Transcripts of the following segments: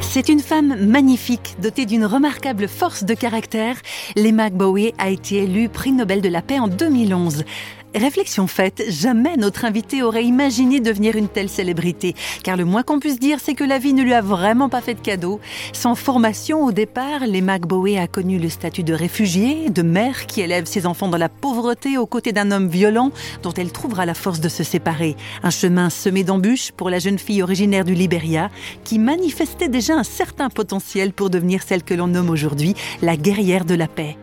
C'est une femme magnifique, dotée d'une remarquable force de caractère. Lema Bowie a été élue prix Nobel de la paix en 2011. Réflexion faite, jamais notre invité aurait imaginé devenir une telle célébrité. Car le moins qu'on puisse dire, c'est que la vie ne lui a vraiment pas fait de cadeau. Sans formation au départ, les Bowie a connu le statut de réfugié, de mère qui élève ses enfants dans la pauvreté aux côtés d'un homme violent dont elle trouvera la force de se séparer. Un chemin semé d'embûches pour la jeune fille originaire du Liberia qui manifestait déjà un certain potentiel pour devenir celle que l'on nomme aujourd'hui la guerrière de la paix.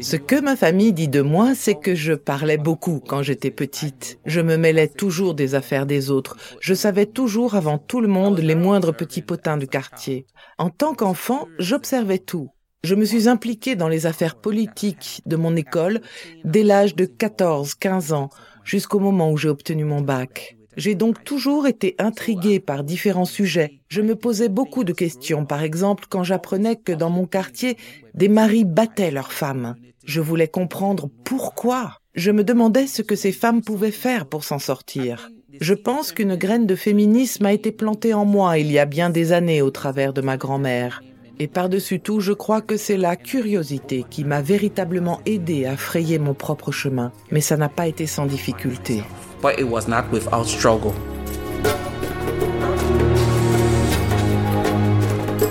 Ce que ma famille dit de moi, c'est que je parlais beaucoup quand j'étais petite. Je me mêlais toujours des affaires des autres. Je savais toujours avant tout le monde les moindres petits potins du quartier. En tant qu'enfant, j'observais tout. Je me suis impliquée dans les affaires politiques de mon école dès l'âge de 14-15 ans, jusqu'au moment où j'ai obtenu mon bac. J'ai donc toujours été intriguée par différents sujets. Je me posais beaucoup de questions, par exemple quand j'apprenais que dans mon quartier, des maris battaient leurs femmes. Je voulais comprendre pourquoi. Je me demandais ce que ces femmes pouvaient faire pour s'en sortir. Je pense qu'une graine de féminisme a été plantée en moi il y a bien des années au travers de ma grand-mère. Et par-dessus tout, je crois que c'est la curiosité qui m'a véritablement aidé à frayer mon propre chemin. Mais ça n'a pas été sans difficulté but it was not without struggle.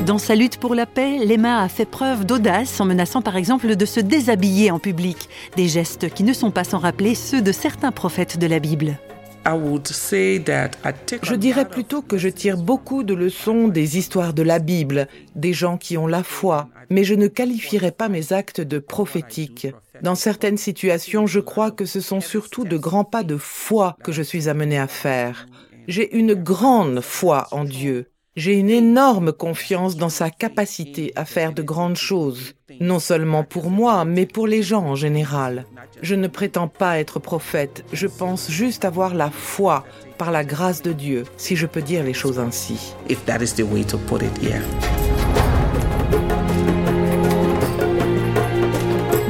Dans sa lutte pour la paix, Lema a fait preuve d'audace en menaçant par exemple de se déshabiller en public, des gestes qui ne sont pas sans rappeler ceux de certains prophètes de la Bible. Je dirais plutôt que je tire beaucoup de leçons des histoires de la Bible, des gens qui ont la foi, mais je ne qualifierais pas mes actes de prophétiques. Dans certaines situations, je crois que ce sont surtout de grands pas de foi que je suis amené à faire. J'ai une grande foi en Dieu. J'ai une énorme confiance dans sa capacité à faire de grandes choses, non seulement pour moi, mais pour les gens en général. Je ne prétends pas être prophète, je pense juste avoir la foi par la grâce de Dieu, si je peux dire les choses ainsi.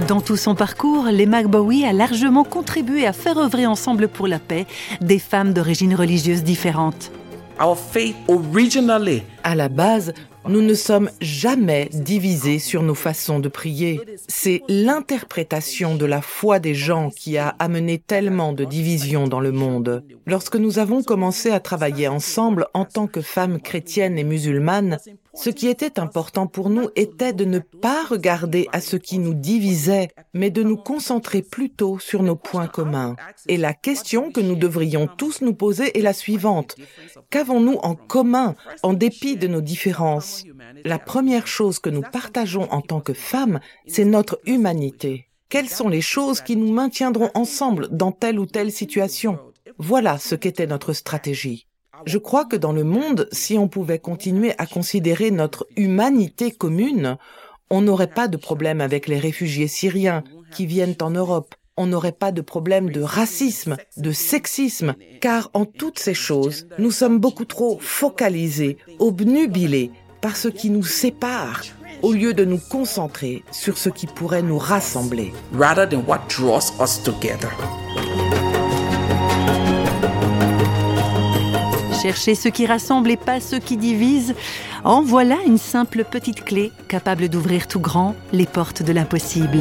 Dans tout son parcours, les Bowie a largement contribué à faire œuvrer ensemble pour la paix des femmes d'origine religieuse différentes. À la base, nous ne sommes jamais divisés sur nos façons de prier. C'est l'interprétation de la foi des gens qui a amené tellement de divisions dans le monde. Lorsque nous avons commencé à travailler ensemble en tant que femmes chrétiennes et musulmanes, ce qui était important pour nous était de ne pas regarder à ce qui nous divisait, mais de nous concentrer plutôt sur nos points communs. Et la question que nous devrions tous nous poser est la suivante. Qu'avons-nous en commun en dépit de nos différences? La première chose que nous partageons en tant que femmes, c'est notre humanité. Quelles sont les choses qui nous maintiendront ensemble dans telle ou telle situation? Voilà ce qu'était notre stratégie. Je crois que dans le monde, si on pouvait continuer à considérer notre humanité commune, on n'aurait pas de problème avec les réfugiés syriens qui viennent en Europe. On n'aurait pas de problème de racisme, de sexisme, car en toutes ces choses, nous sommes beaucoup trop focalisés, obnubilés par ce qui nous sépare, au lieu de nous concentrer sur ce qui pourrait nous rassembler. Rather than what draws us together. Chercher ce qui rassemble et pas ce qui divise. En voilà une simple petite clé capable d'ouvrir tout grand les portes de l'impossible.